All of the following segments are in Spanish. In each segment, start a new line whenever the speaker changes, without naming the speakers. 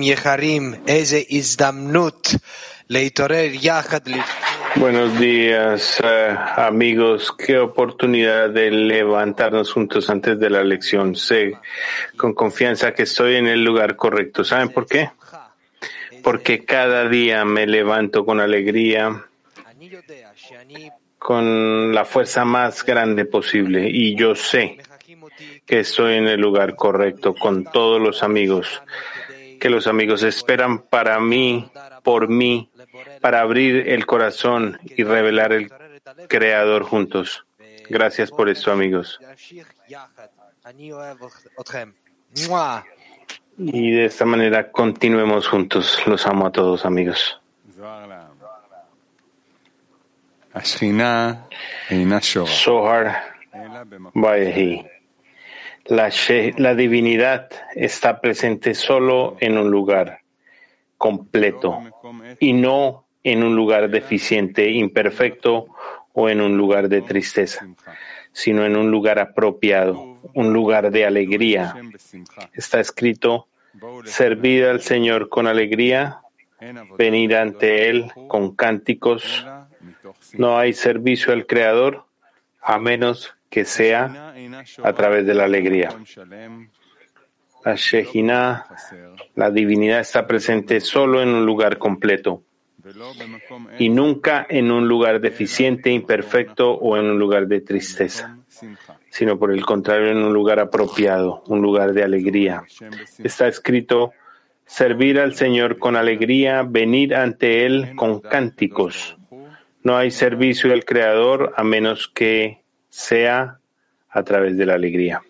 Yeharim, Izdamnut,
Buenos días, eh, amigos. Qué oportunidad de levantarnos juntos antes de la lección. Sé con confianza que estoy en el lugar correcto. ¿Saben por qué? Porque cada día me levanto con alegría, con la fuerza más grande posible. Y yo sé que estoy en el lugar correcto con todos los amigos, que los amigos esperan para mí, por mí, para abrir el corazón y revelar el Creador juntos. Gracias por esto, amigos. Y de esta manera continuemos juntos. Los amo a todos, amigos. Sohar Baehi. La, la divinidad está presente solo en un lugar completo y no en un lugar deficiente, imperfecto o en un lugar de tristeza, sino en un lugar apropiado, un lugar de alegría. Está escrito, servid al Señor con alegría, venir ante Él con cánticos. No hay servicio al Creador a menos que sea a través de la alegría. La la divinidad está presente solo en un lugar completo y nunca en un lugar deficiente, imperfecto o en un lugar de tristeza, sino por el contrario en un lugar apropiado, un lugar de alegría. Está escrito, servir al Señor con alegría, venir ante Él con cánticos. No hay servicio al Creador a menos que sea a través de la alegría.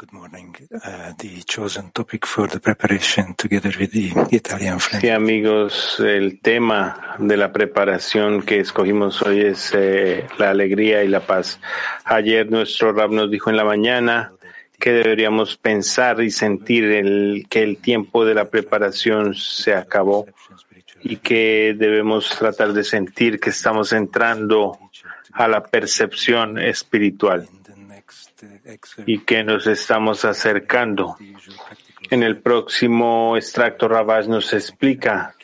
Good morning. Uh, the chosen topic for the preparation together with the Italian friend.
Sí, amigos, el tema de la preparación que escogimos hoy es eh, la alegría y la paz. Ayer nuestro rab nos dijo en la mañana que deberíamos pensar y sentir el, que el tiempo de la preparación se acabó y que debemos tratar de sentir que estamos entrando a la percepción espiritual y que nos estamos acercando. En el próximo extracto, Rabash nos explica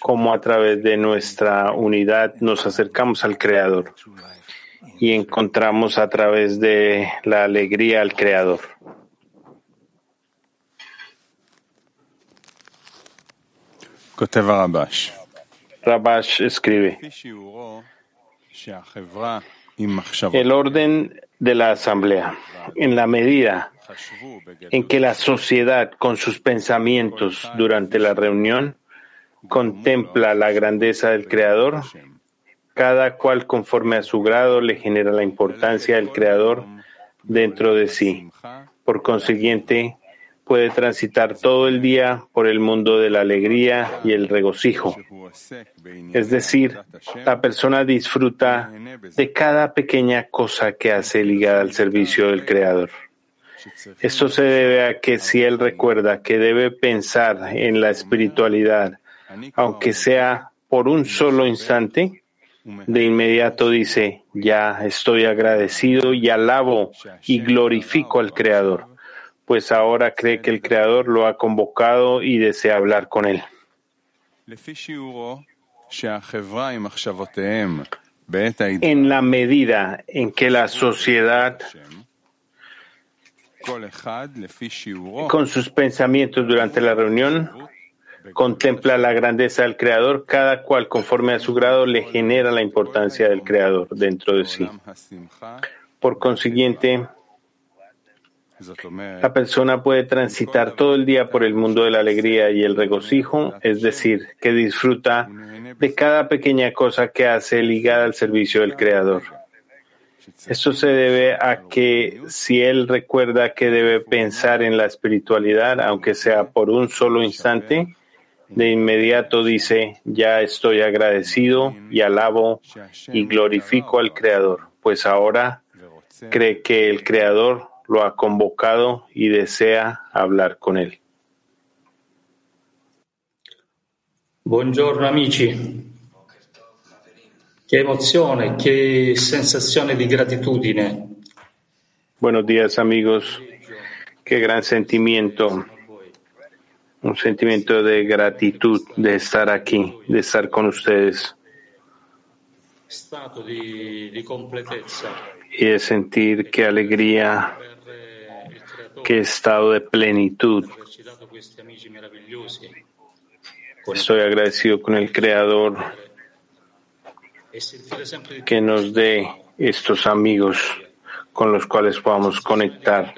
cómo a través de nuestra unidad nos acercamos al Creador y encontramos a través de la alegría al Creador. Rabash escribe el orden de la asamblea. En la medida en que la sociedad con sus pensamientos durante la reunión contempla la grandeza del Creador, cada cual conforme a su grado le genera la importancia del Creador dentro de sí. Por consiguiente, puede transitar todo el día por el mundo de la alegría y el regocijo. Es decir, la persona disfruta de cada pequeña cosa que hace ligada al servicio del Creador. Esto se debe a que si él recuerda que debe pensar en la espiritualidad, aunque sea por un solo instante, de inmediato dice, ya estoy agradecido y alabo y glorifico al Creador, pues ahora cree que el Creador lo ha convocado y desea hablar con él. En la medida en que la sociedad con sus pensamientos durante la reunión contempla la grandeza del Creador, cada cual conforme a su grado le genera la importancia del Creador dentro de sí. Por consiguiente, la persona puede transitar todo el día por el mundo de la alegría y el regocijo, es decir, que disfruta de cada pequeña cosa que hace ligada al servicio del Creador. Esto se debe a que si él recuerda que debe pensar en la espiritualidad, aunque sea por un solo instante, de inmediato dice, ya estoy agradecido y alabo y glorifico al Creador, pues ahora cree que el Creador lo ha convocado y desea hablar con él.
Buongiorno amici. Qué emozione, qué sensazione di gratitudine.
Buenos días amigos. Qué gran sentimiento un sentimiento de gratitud de estar aquí, de estar con ustedes. Y de sentir qué alegría, qué estado de plenitud. Estoy agradecido con el Creador que nos dé estos amigos con los cuales podamos conectar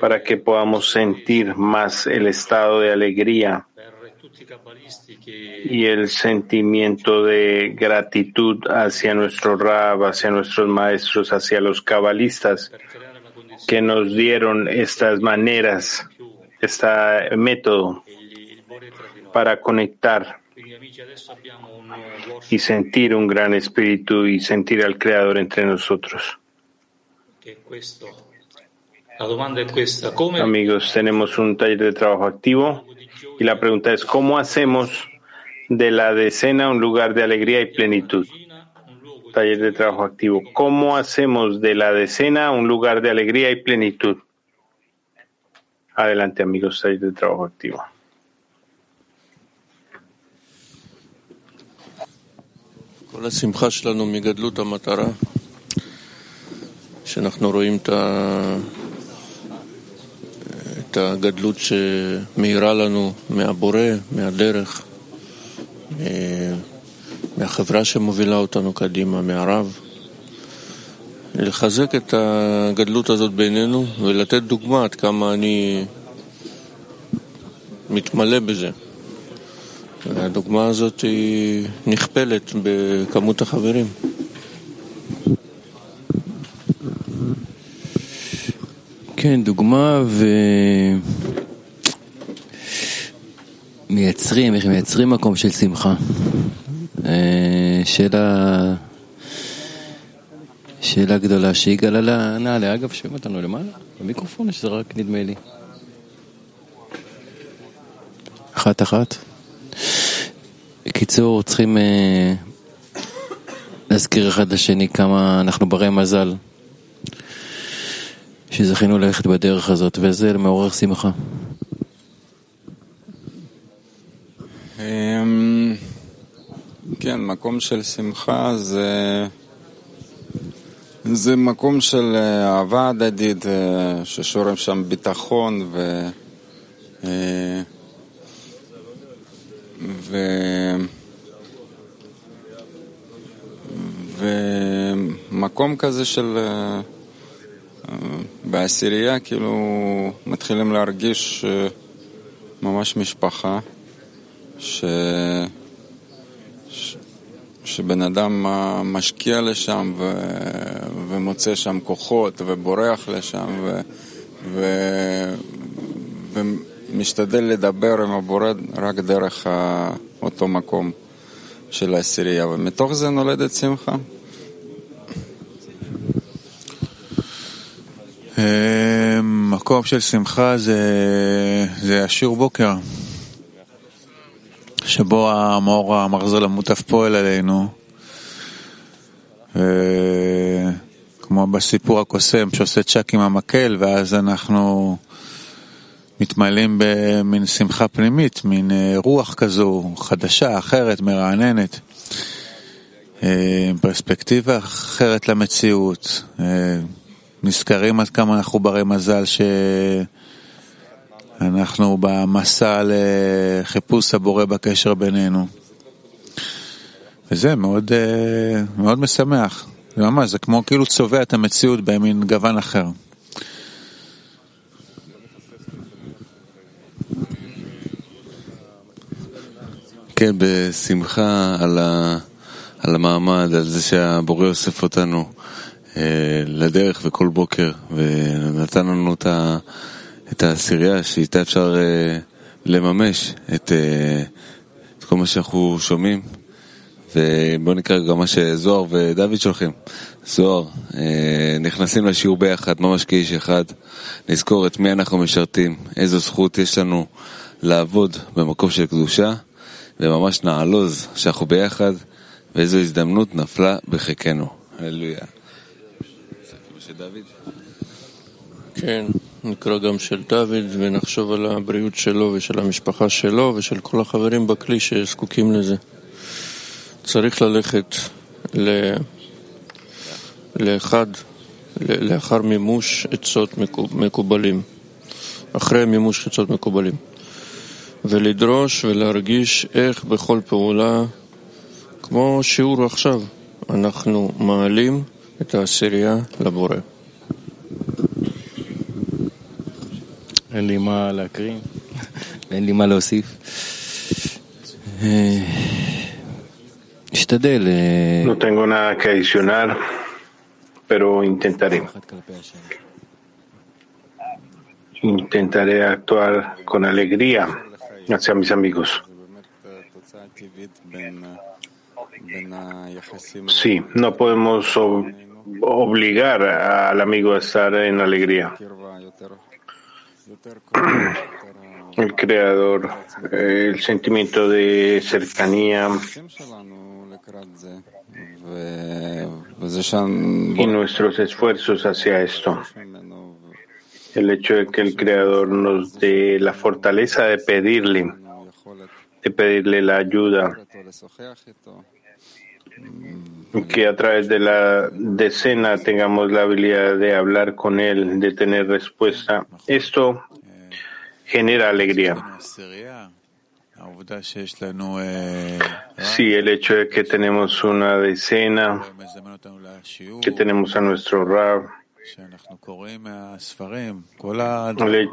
para que podamos sentir más el estado de alegría y el sentimiento de gratitud hacia nuestro Rab, hacia nuestros maestros, hacia los cabalistas que nos dieron estas maneras, este método para conectar y sentir un gran espíritu y sentir al Creador entre nosotros. Amigos, tenemos un taller de trabajo activo y la pregunta es, ¿cómo hacemos de la decena un lugar de alegría y plenitud? Taller de trabajo activo. ¿Cómo hacemos de la decena un lugar de alegría y plenitud? Adelante, amigos, taller de trabajo activo.
את הגדלות שמאירה לנו מהבורא, מהדרך, מהחברה שמובילה אותנו קדימה, מהרב. לחזק את הגדלות הזאת בינינו ולתת דוגמה עד כמה אני מתמלא בזה. והדוגמה הזאת היא נכפלת בכמות החברים.
כן, דוגמה ומייצרים, איך מייצרים מקום של שמחה. שאלה, שאלה גדולה שיגאל נעלה. אגב, שומעים אותנו למעלה? במיקרופון שזה רק נדמה לי? אחת אחת. בקיצור, צריכים אה, להזכיר אחד לשני כמה אנחנו ברי מזל. שזכינו ללכת בדרך הזאת, וזה מעורר שמחה.
כן, מקום של שמחה זה, זה מקום של אהבה הדדית, ששורם שם ביטחון ו... ו... ומקום כזה של בעשירייה כאילו מתחילים להרגיש ממש משפחה. ש... שבן אדם משקיע לשם ו... ומוצא שם כוחות ובורח לשם ו... ו... ומשתדל לדבר עם הבורא רק דרך אותו מקום של העשירייה, ומתוך זה נולדת שמחה.
מקום של שמחה זה, זה השיר בוקר,
שבו המאור המחזור המוטף פועל עלינו, כמו בסיפור הקוסם שעושה צ'אק עם המקל, ואז אנחנו מתמלאים במין שמחה פנימית, מין רוח כזו, חדשה, אחרת, מרעננת. פרספקטיבה אחרת למציאות. נזכרים עד כמה אנחנו ברי מזל שאנחנו במסע לחיפוש הבורא בקשר בינינו. וזה מאוד, מאוד משמח. זה ממש, זה כמו כאילו צובע את המציאות במין גוון אחר.
כן, בשמחה על, ה, על המעמד, על זה שהבורא אוסף אותנו אה, לדרך וכל בוקר, ונתן לנו את, ה, את העשירייה שאיתה אפשר אה, לממש את, אה, את כל מה שאנחנו שומעים. ובואו נקרא גם מה שזוהר ודוד שולחים. זוהר, נכנסים לשיעור ביחד, ממש כאיש אחד, נזכור את מי אנחנו משרתים, איזו זכות יש לנו לעבוד במקום של קדושה, וממש נעלוז שאנחנו ביחד, ואיזו הזדמנות נפלה בחיקנו. הללויה.
כן, נקרא גם של דוד ונחשוב על הבריאות שלו ושל המשפחה שלו ושל כל החברים בכלי שזקוקים לזה. צריך ללכת ל... לאחד, לאחר מימוש עצות מקובלים, אחרי מימוש עצות מקובלים, ולדרוש ולהרגיש איך בכל פעולה, כמו שיעור עכשיו, אנחנו מעלים את העשירייה לבורא.
אין לי מה להקריא, אין לי מה להוסיף.
אשתדל.
No tengo nada que adicionar, pero intentaré. Intentaré actuar con alegría hacia mis amigos. Sí, no podemos obligar al amigo a estar en alegría. El creador, el sentimiento de cercanía y nuestros esfuerzos hacia esto. El hecho de que el creador nos dé la fortaleza de pedirle, de pedirle la ayuda que a través de la decena tengamos la habilidad de hablar con Él, de tener respuesta. Esto genera alegría. Sí, el hecho de que tenemos una decena, que tenemos a nuestro Rab, el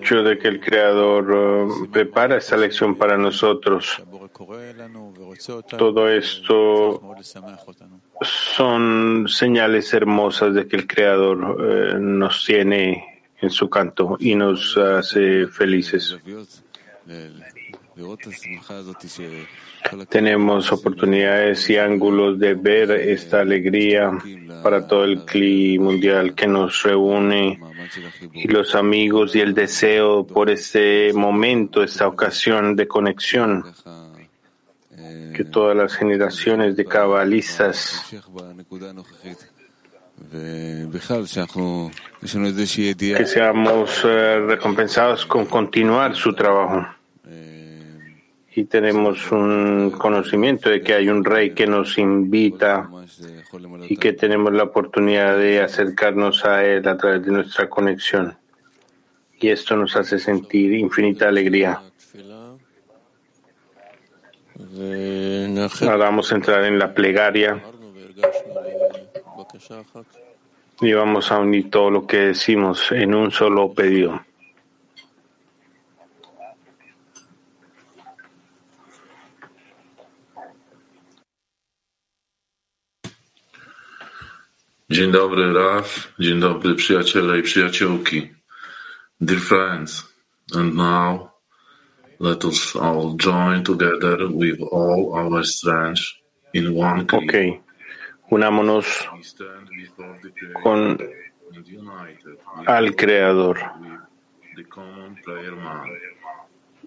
hecho de que el Creador uh, prepara esta lección para nosotros, todo esto son señales hermosas de que el Creador uh, nos tiene en su canto y nos hace felices. Tenemos oportunidades y ángulos de ver esta alegría para todo el clima mundial que nos reúne y los amigos y el deseo por este momento, esta ocasión de conexión que todas las generaciones de cabalistas que seamos eh, recompensados con continuar su trabajo y tenemos un conocimiento de que hay un rey que nos invita y que tenemos la oportunidad de acercarnos a él a través de nuestra conexión. Y esto nos hace sentir infinita alegría. Ahora vamos a entrar en la plegaria y vamos a unir todo lo que decimos en un solo pedido.
Dzień dobry Raf, dzień dobry przyjaciele i przyjaciółki. Dear friends, and now let us all join together with all our strength in one key.
Okay. Unámonos con al Creador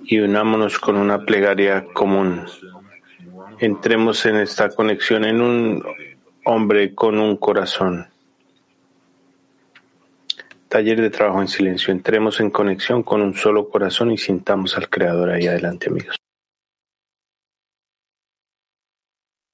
y unámonos con una plegaria común. Entremos en esta conexión en un hombre con un corazón. Taller de trabajo en silencio. Entremos en conexión con un solo corazón y sintamos al Creador ahí adelante, amigos.